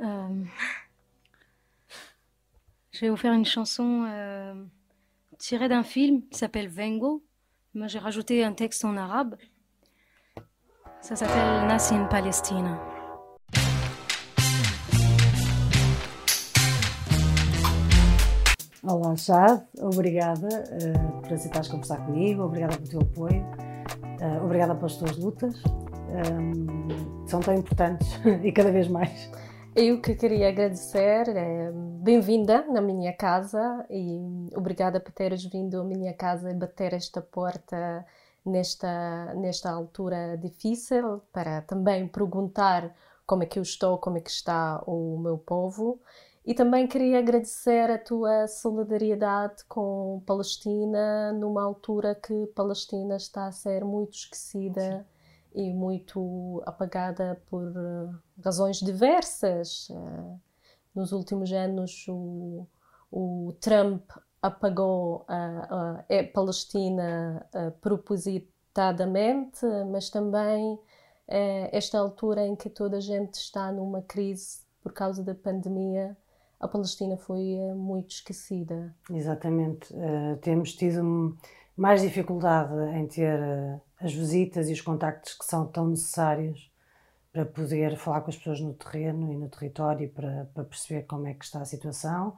Euh, je vais vous faire une chanson euh, tirée d'un film qui s'appelle Vengo. Moi, j'ai rajouté un texte en arabe. Ça s'appelle Nassim Palestina. Olá, Chad. Obrigada uh, por aceitares conversar comigo. Obrigada pelo teu apoio. Uh, obrigada pelas tuas lutas. Um, são tão importantes e cada vez mais. Eu que queria agradecer, é, bem-vinda na minha casa e obrigada por teres vindo à minha casa e bater esta porta nesta, nesta altura difícil para também perguntar como é que eu estou, como é que está o meu povo. E também queria agradecer a tua solidariedade com Palestina numa altura que Palestina está a ser muito esquecida. Sim e muito apagada por uh, razões diversas. Uh, nos últimos anos, o, o Trump apagou a, a, a Palestina uh, propositadamente, mas também esta altura em que toda a gente está numa crise por causa da pandemia, a Palestina foi muito esquecida. Exatamente. temos tido mais dificuldade em ter as visitas e os contactos que são tão necessários para poder falar com as pessoas no terreno e no território para, para perceber como é que está a situação.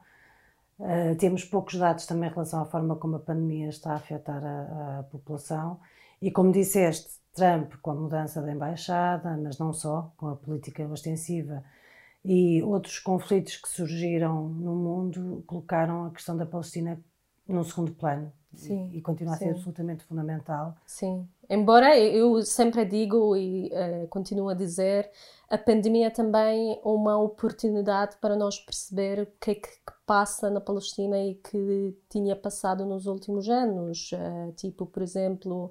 Uh, temos poucos dados também em relação à forma como a pandemia está a afetar a, a, população. E como disseste, Trump com a mudança da embaixada, mas não só, com a política ostensiva e outros conflitos que surgiram no mundo, colocaram a questão da Palestina num segundo plano. Sim, e, e continua a ser absolutamente fundamental. Sim. Embora eu sempre digo e uh, continuo a dizer, a pandemia também é uma oportunidade para nós perceber o que é que passa na Palestina e que tinha passado nos últimos anos. Uh, tipo, por exemplo,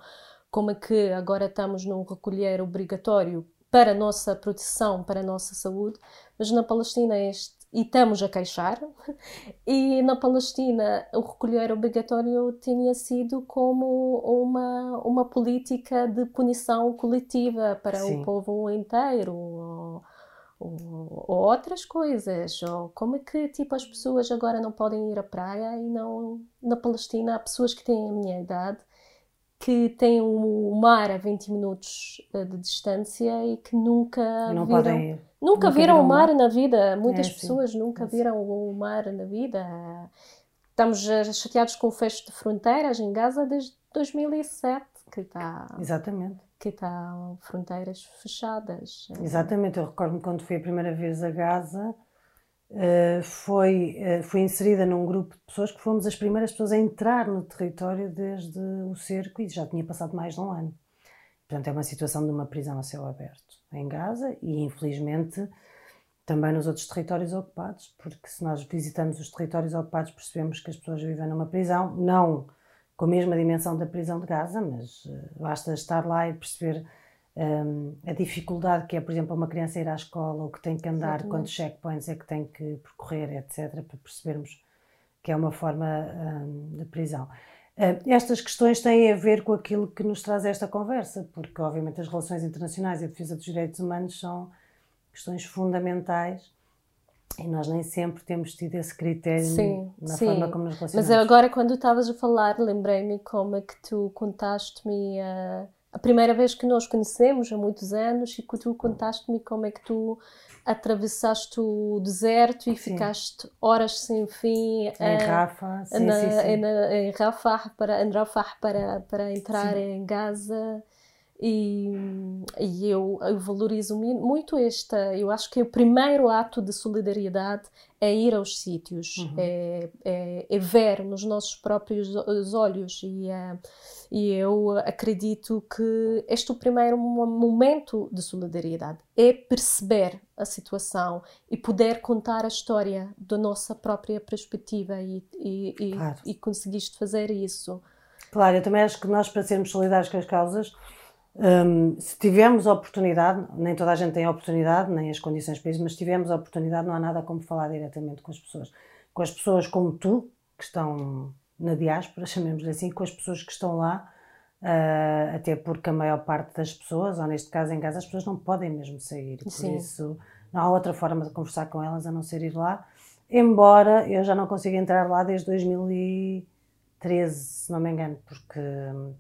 como é que agora estamos num recolher obrigatório para a nossa proteção, para a nossa saúde, mas na Palestina este e estamos a queixar. E na Palestina o recolher obrigatório tinha sido como uma, uma política de punição coletiva para Sim. o povo inteiro. Ou, ou, ou, outras coisas, ou como é que tipo as pessoas agora não podem ir à praia e não na Palestina há pessoas que têm a minha idade que têm o mar a 20 minutos eh, de distância e que nunca e não viram, podem. Nunca, nunca viram o mar, mar, na vida. Muitas é, pessoas sim. nunca é, viram o mar na vida. Estamos eh, chateados com o fecho de fronteiras em Gaza desde 2007, que está... Exatamente. Que está fronteiras fechadas. Exatamente. Eu recordo-me quando fui a primeira vez a Gaza uh, foi, uh, fui inserida num grupo de pessoas que fomos as primeiras pessoas a entrar no território desde o cerco e já tinha passado mais de um ano. Portanto, é uma situação de uma prisão a céu aberto em Gaza e, infelizmente, também nos outros territórios ocupados, porque se nós visitamos os territórios ocupados percebemos que as pessoas vivem numa prisão, não com a mesma dimensão da prisão de Gaza, mas uh, basta estar lá e perceber um, a dificuldade que é, por exemplo, uma criança ir à escola, ou que tem que andar, Exatamente. quantos checkpoints é que tem que percorrer, etc., para percebermos que é uma forma um, de prisão. Estas questões têm a ver com aquilo que nos traz esta conversa, porque, obviamente, as relações internacionais e a defesa dos direitos humanos são questões fundamentais e nós nem sempre temos tido esse critério sim, na sim. forma como nos relacionamos. Mas agora, quando estavas a falar, lembrei-me como é que tu contaste-me a. Uh a primeira vez que nós conhecemos, há muitos anos, e que tu contaste-me como é que tu atravessaste o deserto e sim. ficaste horas sem fim em Rafa, sim, na, sim, sim. em Rafah para, em Rafah para, para entrar em Gaza. E, e eu, eu, valorizo muito esta. Eu acho que o primeiro ato de solidariedade é ir aos sítios, uhum. é, é, é, ver nos nossos próprios olhos. E, é, e eu acredito que este é o primeiro momento de solidariedade é perceber a situação e poder contar a história da nossa própria perspectiva. E, e, claro. e, e conseguiste fazer isso. Claro, eu também acho que nós, para sermos solidários com as causas um, se tivermos a oportunidade, nem toda a gente tem a oportunidade, nem as condições para isso, mas se tivermos a oportunidade, não há nada como falar diretamente com as pessoas. Com as pessoas como tu, que estão na diáspora, chamemos-lhe assim, com as pessoas que estão lá, uh, até porque a maior parte das pessoas, ou neste caso em casa, as pessoas não podem mesmo sair. Por Sim. isso, não há outra forma de conversar com elas a não ser ir lá. Embora eu já não consiga entrar lá desde 2013, se não me engano, porque hum,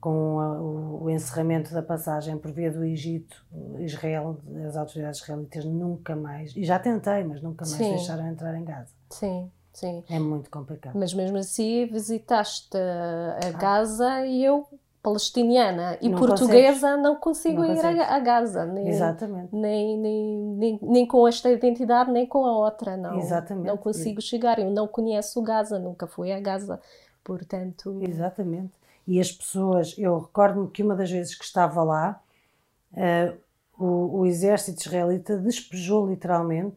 com a, o, o, encerramento da passagem por via do Egito, Israel, as autoridades israelitas nunca mais, e já tentei, mas nunca mais Sim. deixaram entrar em Gaza. Sim. Sim. É muito complicado. Mas mesmo assim visitaste a ah. Gaza e eu palestiniana e não portuguesa consegues. não consigo não ir a, a, Gaza nem, Exatamente. Nem, nem, nem, nem, com esta identidade nem com a outra não Exatamente. não consigo chegar eu não conheço Gaza nunca fui a Gaza portanto Exatamente e as pessoas eu recordo-me que uma das vezes que estava lá uh, o, o exército israelita despejou literalmente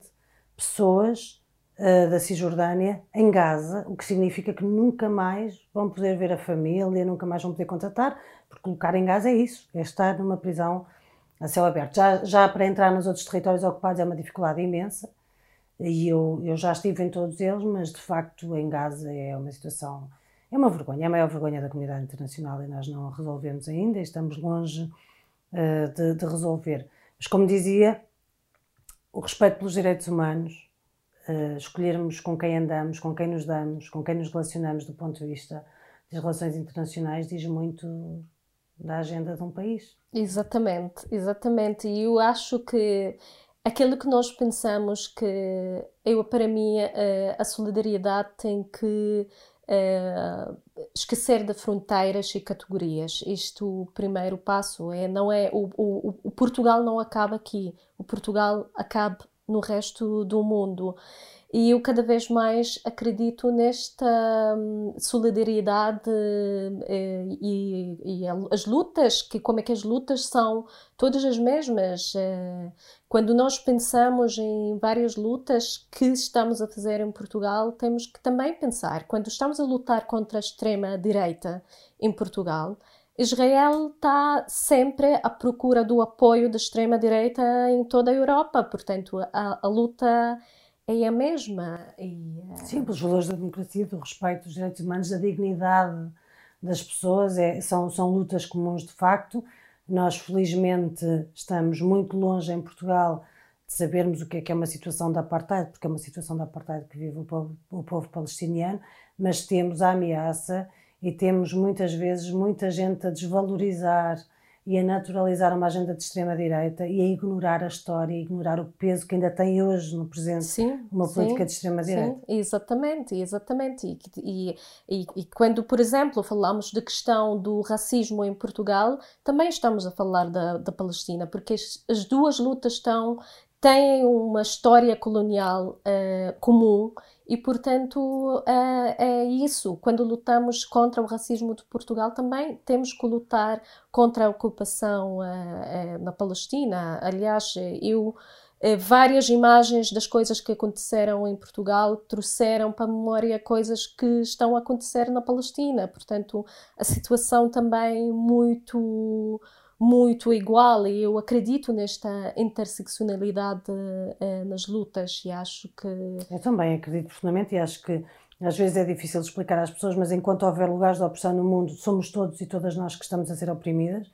pessoas uh, da Cisjordânia em Gaza, o que significa que nunca mais vão poder ver a família, nunca mais vão poder contatar, porque colocar em Gaza é isso, é estar numa prisão a céu aberto. Já, já para entrar nos outros territórios ocupados é uma dificuldade imensa, e eu, eu já estive em todos eles, mas de facto em Gaza é uma situação, é uma vergonha, é a maior vergonha da comunidade internacional e nós não a resolvemos ainda, estamos longe uh, de, de resolver. Mas como dizia, o respeito pelos direitos humanos uh, escolhermos com quem andamos, com quem nos damos, com quem nos relacionamos do ponto de vista das relações internacionais, diz muito da agenda de um país. Exatamente, exatamente. E eu acho que aquilo que nós pensamos que eu para mim eh, a solidariedade tem que uh, esquecer de fronteiras e categorias. Isto o primeiro passo é não é o, o, o Portugal não acaba aqui. O Portugal acaba no resto do mundo. E eu cada vez mais acredito nesta hum, solidariedade eh, e, e, as lutas, que como é que as lutas são todas as mesmas. Eh, quando nós pensamos em várias lutas que estamos a fazer em Portugal, temos que também pensar, quando estamos a lutar contra a extrema direita em Portugal, Israel está sempre à procura do apoio da extrema-direita em toda a Europa, portanto, a, a luta é a mesma. E, uh... Sim, pelos valores da democracia, do respeito dos direitos humanos, da dignidade das pessoas, é, são, são lutas comuns de facto. Nós, felizmente, estamos muito longe em Portugal de sabermos o que é que é uma situação de apartheid, porque é uma situação de apartheid que vive o povo, o povo palestiniano, mas temos a ameaça e temos muitas vezes muita gente a desvalorizar e a naturalizar uma agenda de extrema-direita e a ignorar a história, ignorar o peso que ainda tem hoje no presente sim, uma política sim, de extrema-direita. Sim, exatamente, exatamente. E, e, e, e, quando, por exemplo, falamos da questão do racismo em Portugal, também estamos a falar da, da Palestina, porque as, as duas lutas estão têm uma história colonial uh, comum e, portanto, é, é isso. Quando lutamos contra o racismo de Portugal, também temos que lutar contra a ocupação é, na Palestina. Aliás, eu várias imagens das coisas que aconteceram em Portugal trouxeram para a memória coisas que estão a acontecer na Palestina. Portanto, a situação também muito muito igual e eu acredito nesta interseccionalidade uh, nas lutas e acho que... Eu também acredito profundamente e acho que às vezes é difícil explicar às pessoas, mas enquanto houver lugares de opressão no mundo, somos todos e todas nós que estamos a ser oprimidas,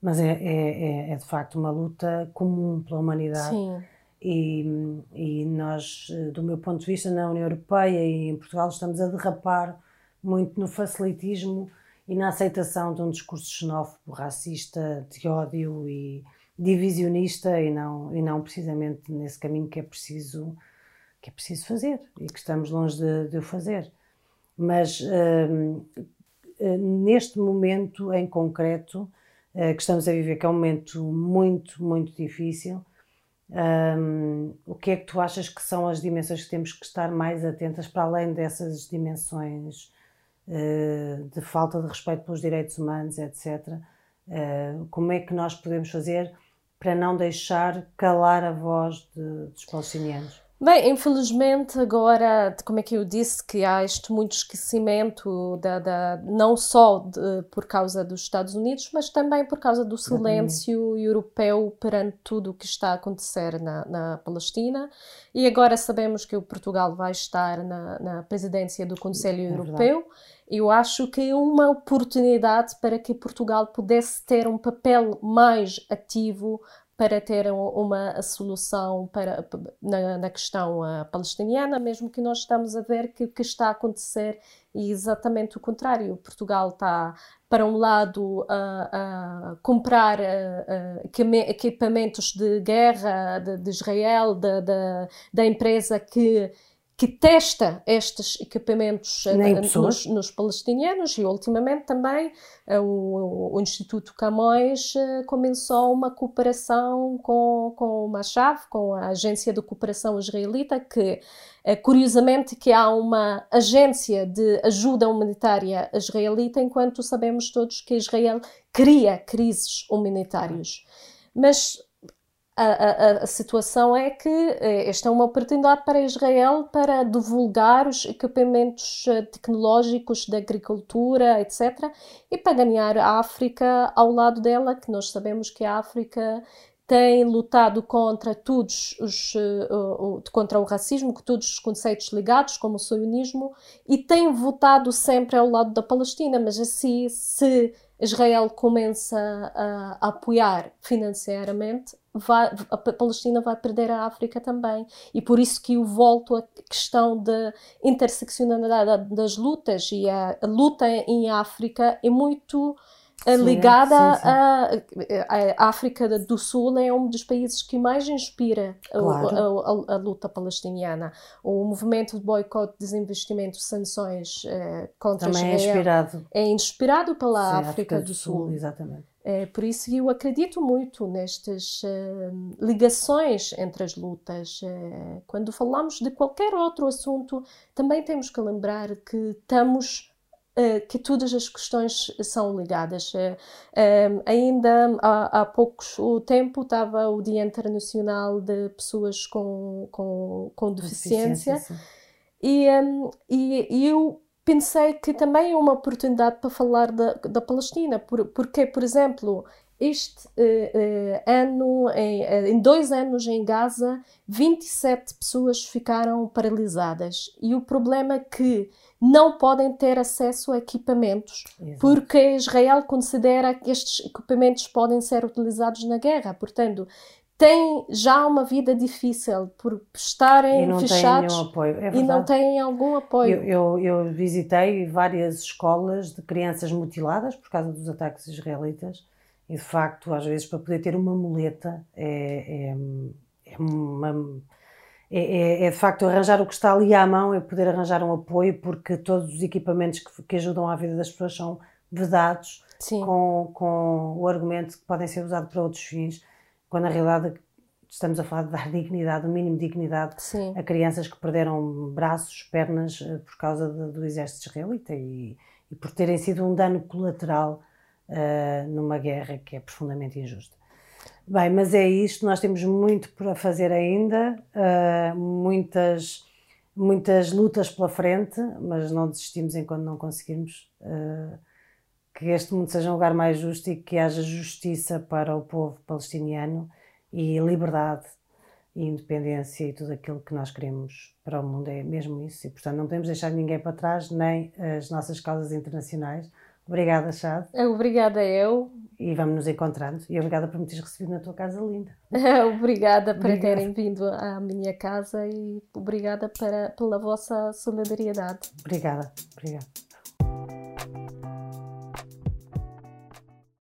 mas é, é, é, é de facto uma luta comum pela humanidade. Sim. E, e nós, do meu ponto de vista, na União Europeia e em Portugal, estamos a derrapar muito no facilitismo e na aceitação de um discurso xenófobo, racista, de ódio e divisionista e não, e não precisamente nesse caminho que é preciso que é preciso fazer e que estamos longe de, de o fazer. Mas hum, hum, neste momento em concreto uh, que estamos a viver, que é um momento muito, muito difícil, um, o que é que tu achas que são as dimensões que temos que estar mais atentas para além dessas dimensões eh, de falta de respeito pelos direitos humanos, etc. Eh, como é que nós podemos fazer para não deixar calar a voz de, dos palestinianos? Bem, infelizmente agora, como é que eu disse, que há este muito esquecimento, da, da não só de, por causa dos Estados Unidos, mas também por causa do silêncio europeu perante tudo o que está a acontecer na, na, Palestina. E agora sabemos que o Portugal vai estar na, na presidência do Conselho é Europeu. Eu acho que é uma oportunidade para que Portugal pudesse ter um papel mais ativo para ter uma solução para, na, na questão uh, palestiniana, mesmo que nós estamos a ver que o que está a acontecer é exatamente o contrário. Portugal está, para um lado, a, comprar equipamentos de guerra de, de Israel, da empresa que que testa estes equipamentos eh, nos, nos, palestinianos e ultimamente também eh, o, o, Instituto Camões eh, começou uma cooperação com, com uma chave, com a Agência de Cooperação Israelita, que curiosamente que há uma agência de ajuda humanitária israelita, enquanto sabemos todos que Israel cria crises humanitárias. Mas a, a, a, situação é que eh, esta é uma oportunidade para Israel para divulgar os equipamentos eh, tecnológicos da agricultura, etc., e para ganhar a África ao lado dela, que nós sabemos que a África tem lutado contra todos os uh, contra o racismo, com todos os conceitos ligados, como o sionismo, e tem votado sempre ao lado da Palestina, mas assim se Israel começa a, apoiar financeiramente, vai, a Palestina vai perder a África também. E por isso que eu volto à questão da interseccionalidade das lutas e a luta em África é muito eh, sim, ligada à África do Sul é um dos países que mais inspira claro. a, a, a, luta palestiniana. O movimento de boicote, desinvestimento, sanções eh, contra Também Israel é inspirado. é inspirado pela sim, África, África, do, do Sul. Sul. Exatamente. É, por isso eu acredito muito nestas uh, ligações entre as lutas. Uh, quando falamos de qualquer outro assunto, também temos que lembrar que estamos que todas as questões são ligadas. Uh, ainda há, há poucos o tempo estava o Dia Internacional de Pessoas com, com, com Deficiência, deficiência e, um, e, e eu pensei que também é uma oportunidade para falar da, da Palestina, por, porque, por exemplo, este uh, uh, ano, em, uh, em, dois anos em Gaza, 27 pessoas ficaram paralisadas. E o problema é que não podem ter acesso a equipamentos, Exato. porque Israel considera que estes equipamentos podem ser utilizados na guerra. Portanto, têm já uma vida difícil por estarem e não fechados. É e não têm algum apoio. Eu, eu, eu, visitei várias escolas de crianças mutiladas por causa dos ataques israelitas e de facto às vezes para poder ter uma muleta é, é, é uma é, é, é, de facto arranjar o que está ali à mão, é poder arranjar um apoio, porque todos os equipamentos que, que ajudam à vida das pessoas são vedados com, com o argumento que podem ser usados para outros fins quando na realidade estamos a falar de dar dignidade, o mínimo de dignidade Sim. a crianças que perderam braços, pernas eh, por causa de, do exército israelita e, e, por terem sido um dano colateral uh, numa guerra que é profundamente injusta. Bem, mas é isto, nós temos muito para fazer ainda, uh, muitas, muitas lutas pela frente, mas não desistimos enquanto não conseguirmos uh, que este mundo seja um lugar mais justo e que haja justiça para o povo palestiniano e liberdade e independência e tudo aquilo que nós queremos para o mundo. É mesmo isso e portanto não podemos deixar ninguém para trás nem as nossas causas internacionais. Obrigada Chad. Obrigada eu e vamos nos encontrando. E obrigada por me teres recebido na tua casa linda. Obrigada por terem vindo à minha casa e obrigada para, pela vossa solidariedade. Obrigada obrigada